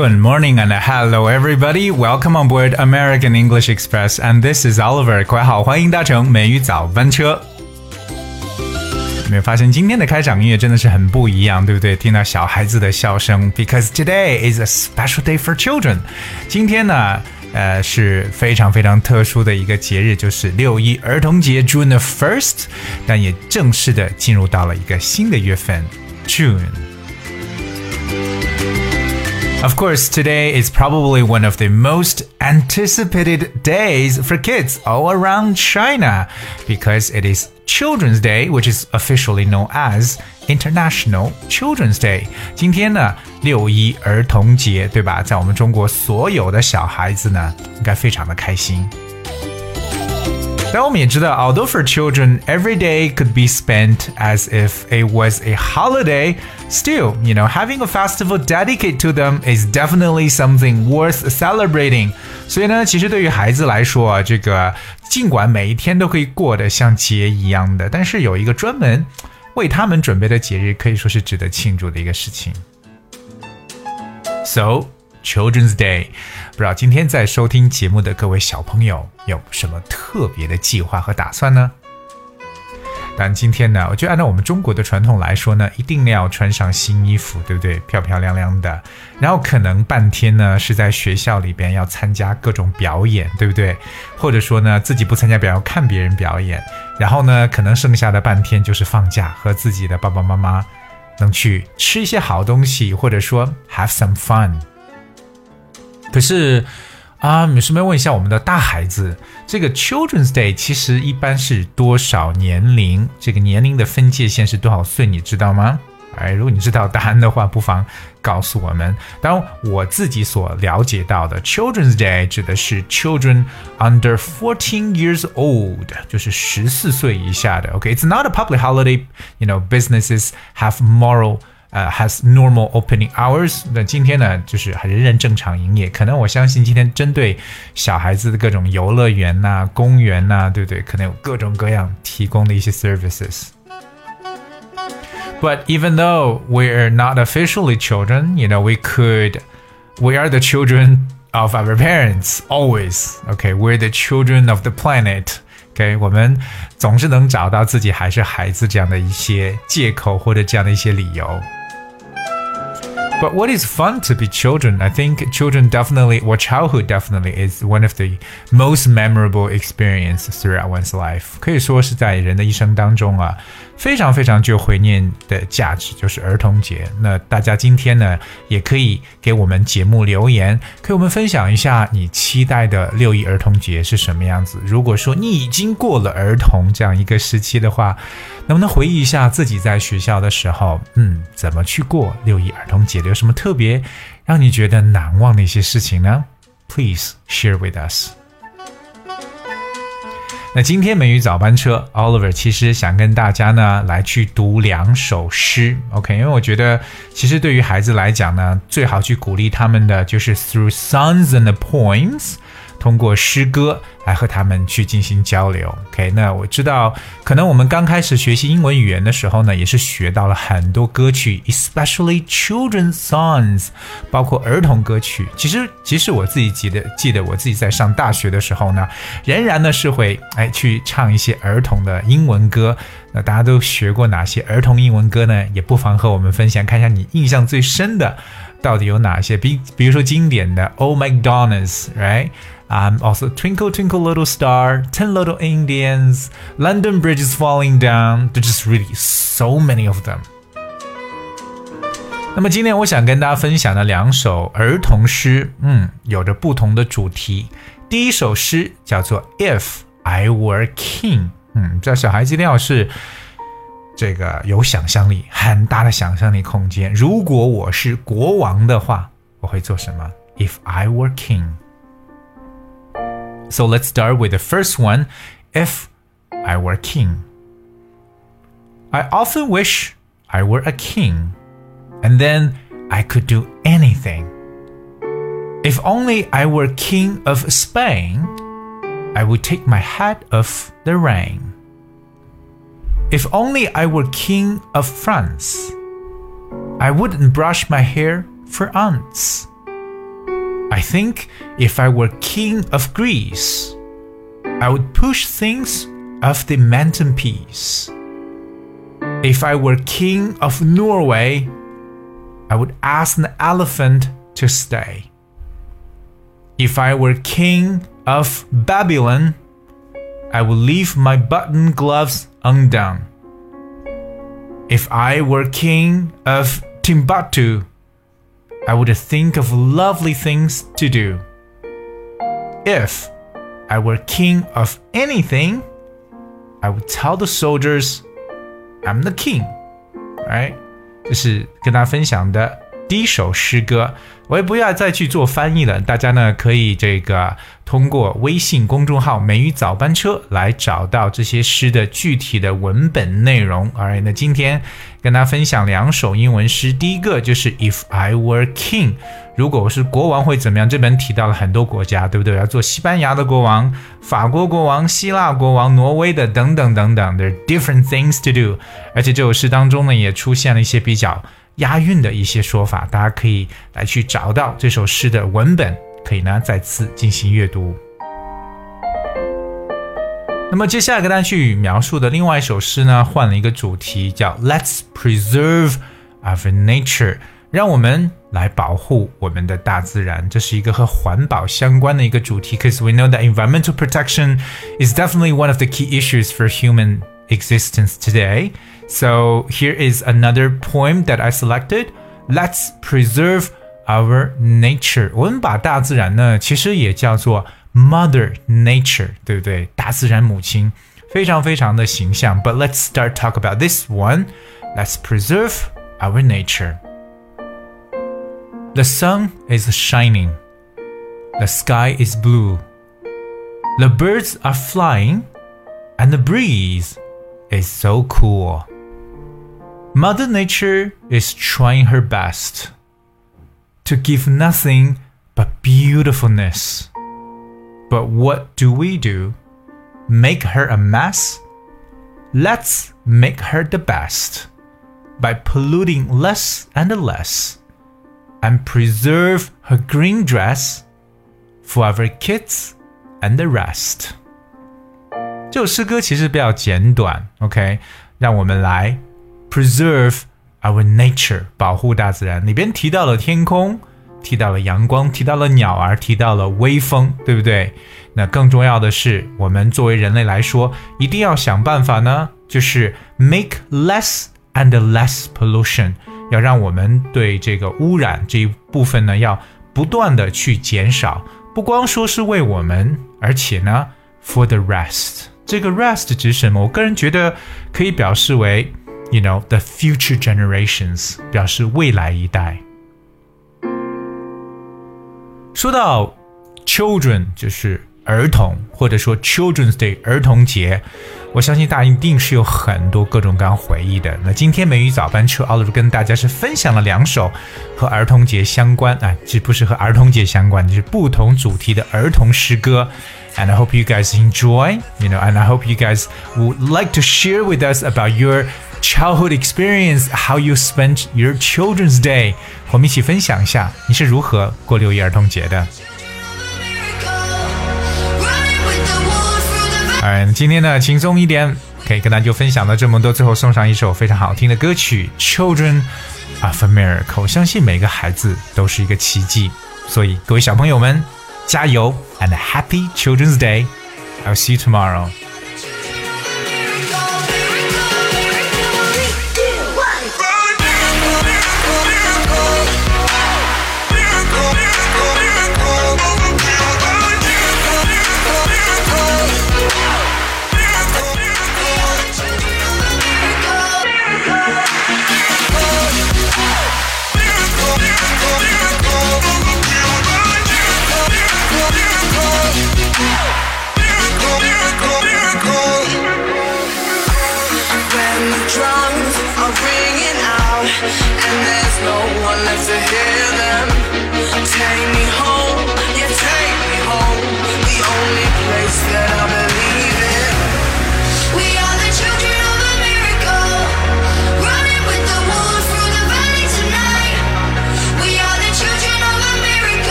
Good morning and hello everybody. Welcome on board American English Express and this is Oliver. 各位好，欢迎搭乘美语早班车。有没有发现今天的开场音乐真的是很不一样，对不对？听到小孩子的笑声，because today is a special day for children。今天呢，呃，是非常非常特殊的一个节日，就是六一儿童节 （June the first），但也正式的进入到了一个新的月份 June。 Of course, today is probably one of the most anticipated days for kids all around China because it is Children's Day, which is officially known as International Children's Day。今天呢，六一儿童节，对吧？在我们中国，所有的小孩子呢，应该非常的开心。但我们也知道，although for children every day could be spent as if it was a holiday, Still, you know, having a festival dedicated to them is definitely something worth celebrating. 所以呢，其实对于孩子来说啊，这个尽管每一天都可以过得像节一样的，但是有一个专门为他们准备的节日，可以说是值得庆祝的一个事情。So. Children's Day，不知道今天在收听节目的各位小朋友有什么特别的计划和打算呢？但今天呢，我就按照我们中国的传统来说呢，一定要穿上新衣服，对不对？漂漂亮亮的。然后可能半天呢是在学校里边要参加各种表演，对不对？或者说呢自己不参加表演，看别人表演。然后呢，可能剩下的半天就是放假，和自己的爸爸妈妈能去吃一些好东西，或者说 have some fun。可是啊，顺便问一下我们的大孩子，这个 Children's Day 其实一般是多少年龄？这个年龄的分界线是多少岁？你知道吗？哎，如果你知道答案的话，不妨告诉我们。当，我自己所了解到的 Children's Day 指的是 children under fourteen years old，就是十四岁以下的。OK，it's not a public holiday. You know, businesses have moral. 呃，has normal opening hours。那今天呢，就是还仍然正常营业。可能我相信今天针对小孩子的各种游乐园呐、公园呐，对不对？可能有各种各样提供的一些 services。But even though we're not officially children, you know, we could, we are the children of our parents always. Okay, we're the children of the planet. OK，我们总是能找到自己还是孩子这样的一些借口或者这样的一些理由。 But what is fun to be children? I think children definitely, what childhood definitely is one of the most memorable experience throughout one's life. 可以说是在人的一生当中啊，非常非常具有怀念的价值，就是儿童节。那大家今天呢，也可以给我们节目留言，给我们分享一下你期待的六一儿童节是什么样子。如果说你已经过了儿童这样一个时期的话，能不能回忆一下自己在学校的时候，嗯，怎么去过六一儿童节？有什么特别让你觉得难忘的一些事情呢？Please share with us。那今天美语早班车，Oliver 其实想跟大家呢来去读两首诗，OK？因为我觉得其实对于孩子来讲呢，最好去鼓励他们的就是 through songs and poems。通过诗歌来和他们去进行交流。OK，那我知道，可能我们刚开始学习英文语言的时候呢，也是学到了很多歌曲，especially children's songs，包括儿童歌曲。其实，其实我自己记得，记得我自己在上大学的时候呢，仍然呢是会哎去唱一些儿童的英文歌。那大家都学过哪些儿童英文歌呢？也不妨和我们分享，看一下你印象最深的到底有哪些。比比如说经典的 Oh McDonald's，right？Um, also, Twinkle Twinkle Little Star, Ten Little Indians, London Bridge is Falling Down. There's just really so many of them. 那么今天我想跟大家分享的两首儿童诗，嗯，有着不同的主题。第一首诗叫做《If I Were King》，嗯，这小孩子一定要是 这个有想象力，很大的想象力空间。如果我是国王的话，我会做什么？If I were king。so let's start with the first one if I were king. I often wish I were a king, and then I could do anything. If only I were king of Spain, I would take my hat off the rain. If only I were king of France, I wouldn't brush my hair for ants. I think if I were king of Greece, I would push things off the mantelpiece. If I were king of Norway, I would ask an elephant to stay. If I were king of Babylon, I would leave my button gloves undone. If I were king of Timbuktu, I would think of lovely things to do. If I were king of anything, I would tell the soldiers I'm the king. Right? 这是跟大家分享的 第一首诗歌。我也不要再去做翻译了，大家呢可以这个通过微信公众号“美语早班车”来找到这些诗的具体的文本内容。OK，那今天跟大家分享两首英文诗，第一个就是 “If I Were King”，如果我是国王会怎么样？这本提到了很多国家，对不对？要做西班牙的国王、法国国王、希腊国王、挪威的等等等等，There are different things to do。而且这首诗当中呢，也出现了一些比较。押韵的一些说法，大家可以来去找到这首诗的文本，可以呢再次进行阅读。那么接下来跟大家去描述的另外一首诗呢，换了一个主题，叫 "Let's preserve our nature"，让我们来保护我们的大自然。这是一个和环保相关的一个主题，Cause we know that environmental protection is definitely one of the key issues for human existence today. So here is another poem that I selected. Let's preserve our nature. 我们把大自然呢，其实也叫做 Mother Nature，对不对？大自然母亲，非常非常的形象。But let's start talk about this one. Let's preserve our nature. The sun is shining. The sky is blue. The birds are flying, and the breeze is so cool. Mother Nature is trying her best to give nothing but beautifulness. But what do we do? Make her a mess? Let's make her the best by polluting less and less and preserve her green dress for our kids and the rest. 这首诗歌其实比较简短，OK，让我们来 preserve our nature，保护大自然。里边提到了天空，提到了阳光，提到了鸟儿，提到了微风，对不对？那更重要的是，我们作为人类来说，一定要想办法呢，就是 make less and less pollution，要让我们对这个污染这一部分呢，要不断的去减少。不光说是为我们，而且呢，for the rest。这个 rest 指什么？我个人觉得可以表示为，you know the future generations，表示未来一代。说到 children，就是儿童，或者说 Children's Day 儿童节，我相信大家一定是有很多各种各样回忆的。那今天美语早班车 Oliver 跟大家是分享了两首和儿童节相关啊，这不是和儿童节相关，就是不同主题的儿童诗歌。and I hope you guys enjoy, you know, and I hope you guys would like to share with us about your childhood experience, how you spent your Children's Day。我们一起分享一下你是如何过六一儿童节的。嗯，今天呢轻松一点，可以跟大家就分享到这么多。最后送上一首非常好听的歌曲《Children of America》。我相信每个孩子都是一个奇迹，所以各位小朋友们。加油 and happy Children's Day. I'll see you tomorrow. Take me home, yeah, take me home. The only place that I've